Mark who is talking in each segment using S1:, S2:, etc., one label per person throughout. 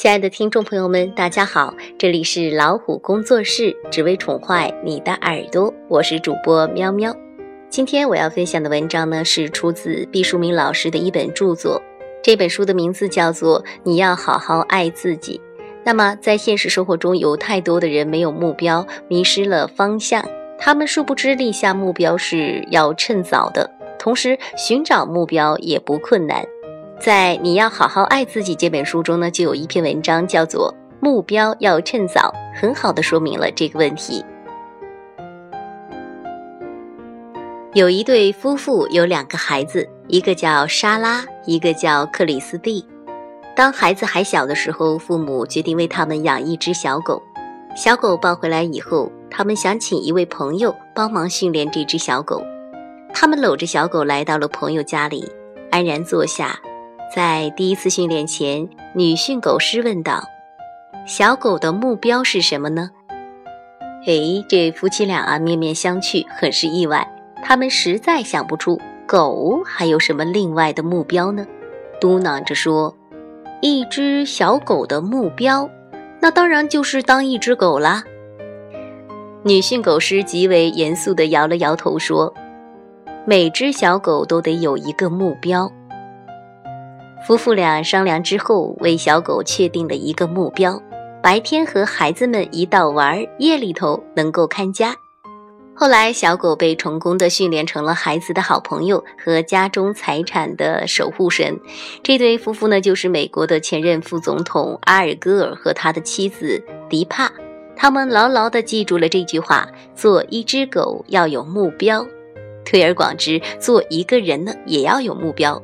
S1: 亲爱的听众朋友们，大家好，这里是老虎工作室，只为宠坏你的耳朵，我是主播喵喵。今天我要分享的文章呢，是出自毕淑敏老师的一本著作，这本书的名字叫做《你要好好爱自己》。那么，在现实生活中，有太多的人没有目标，迷失了方向，他们殊不知立下目标是要趁早的，同时寻找目标也不困难。在《你要好好爱自己》这本书中呢，就有一篇文章叫做“目标要趁早”，很好的说明了这个问题。有一对夫妇有两个孩子，一个叫莎拉，一个叫克里斯蒂。当孩子还小的时候，父母决定为他们养一只小狗。小狗抱回来以后，他们想请一位朋友帮忙训练这只小狗。他们搂着小狗来到了朋友家里，安然坐下。在第一次训练前，女训狗师问道：“小狗的目标是什么呢？”哎，这夫妻俩啊面面相觑，很是意外。他们实在想不出狗还有什么另外的目标呢？嘟囔着说：“一只小狗的目标，那当然就是当一只狗啦。”女训狗师极为严肃地摇了摇头说：“每只小狗都得有一个目标。”夫妇俩商量之后，为小狗确定了一个目标：白天和孩子们一道玩，夜里头能够看家。后来，小狗被成功的训练成了孩子的好朋友和家中财产的守护神。这对夫妇呢，就是美国的前任副总统阿尔戈尔和他的妻子迪帕。他们牢牢地记住了这句话：做一只狗要有目标。推而广之，做一个人呢，也要有目标。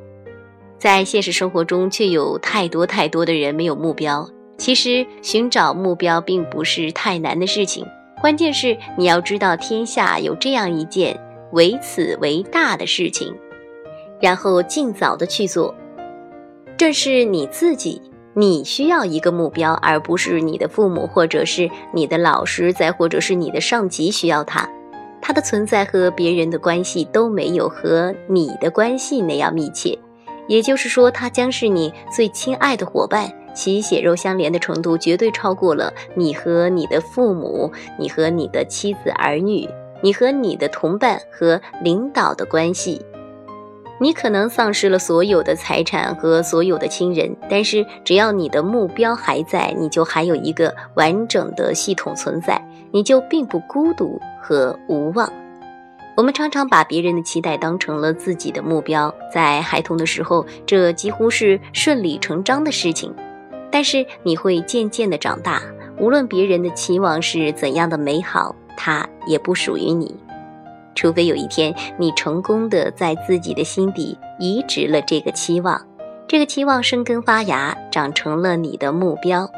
S1: 在现实生活中，却有太多太多的人没有目标。其实，寻找目标并不是太难的事情，关键是你要知道天下有这样一件唯此为大的事情，然后尽早的去做。正是你自己，你需要一个目标，而不是你的父母，或者是你的老师，再或者是你的上级需要他。他的存在和别人的关系都没有和你的关系那样密切。也就是说，他将是你最亲爱的伙伴，其血肉相连的程度绝对超过了你和你的父母、你和你的妻子儿女、你和你的同伴和领导的关系。你可能丧失了所有的财产和所有的亲人，但是只要你的目标还在，你就还有一个完整的系统存在，你就并不孤独和无望。我们常常把别人的期待当成了自己的目标，在孩童的时候，这几乎是顺理成章的事情。但是你会渐渐的长大，无论别人的期望是怎样的美好，它也不属于你。除非有一天你成功的在自己的心底移植了这个期望，这个期望生根发芽，长成了你的目标。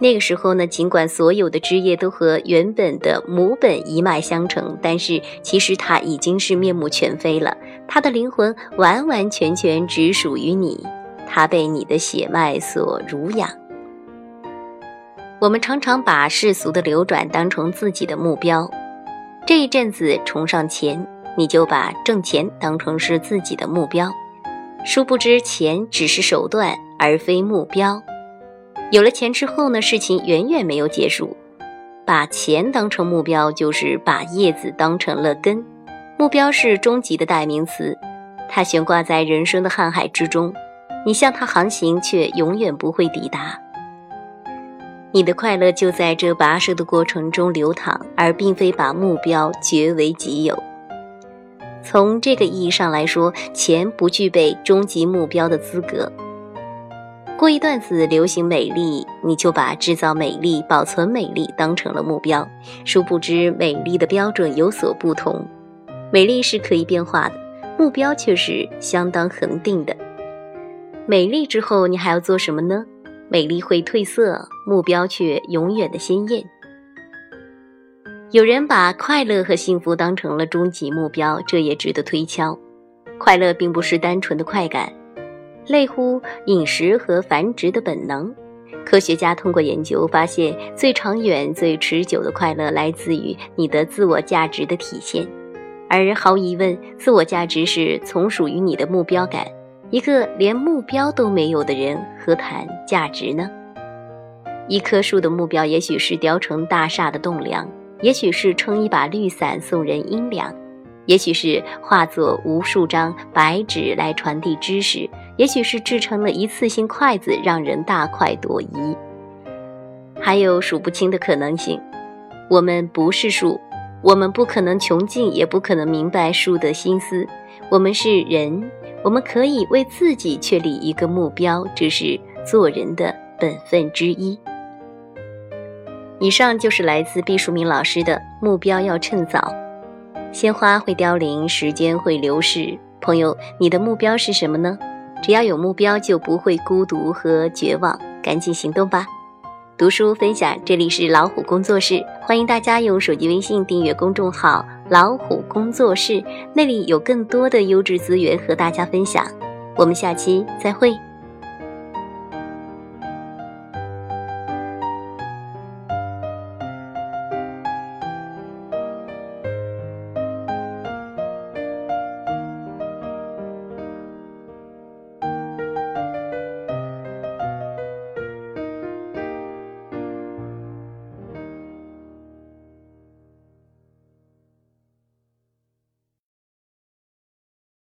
S1: 那个时候呢，尽管所有的枝叶都和原本的母本一脉相承，但是其实它已经是面目全非了。它的灵魂完完全全只属于你，它被你的血脉所濡养。我们常常把世俗的流转当成自己的目标，这一阵子崇尚钱，你就把挣钱当成是自己的目标，殊不知钱只是手段，而非目标。有了钱之后呢，事情远远没有结束。把钱当成目标，就是把叶子当成了根。目标是终极的代名词，它悬挂在人生的瀚海之中，你向它航行，却永远不会抵达。你的快乐就在这跋涉的过程中流淌，而并非把目标据为己有。从这个意义上来说，钱不具备终极目标的资格。过一段子流行美丽，你就把制造美丽、保存美丽当成了目标。殊不知，美丽的标准有所不同。美丽是可以变化的，目标却是相当恒定的。美丽之后，你还要做什么呢？美丽会褪色，目标却永远的鲜艳。有人把快乐和幸福当成了终极目标，这也值得推敲。快乐并不是单纯的快感。类乎饮食和繁殖的本能。科学家通过研究发现，最长远、最持久的快乐来自于你的自我价值的体现。而毫无疑问，自我价值是从属于你的目标感。一个连目标都没有的人，何谈价值呢？一棵树的目标，也许是雕成大厦的栋梁，也许是撑一把绿伞送人阴凉，也许是化作无数张白纸来传递知识，也许是制成了一次性筷子，让人大快朵颐。还有数不清的可能性。我们不是树，我们不可能穷尽，也不可能明白树的心思。我们是人，我们可以为自己确立一个目标，这是做人的本分之一。以上就是来自毕淑敏老师的目标要趁早。鲜花会凋零，时间会流逝。朋友，你的目标是什么呢？只要有目标，就不会孤独和绝望。赶紧行动吧！读书分享，这里是老虎工作室，欢迎大家用手机微信订阅公众号“老虎工作室”，那里有更多的优质资源和大家分享。我们下期再会。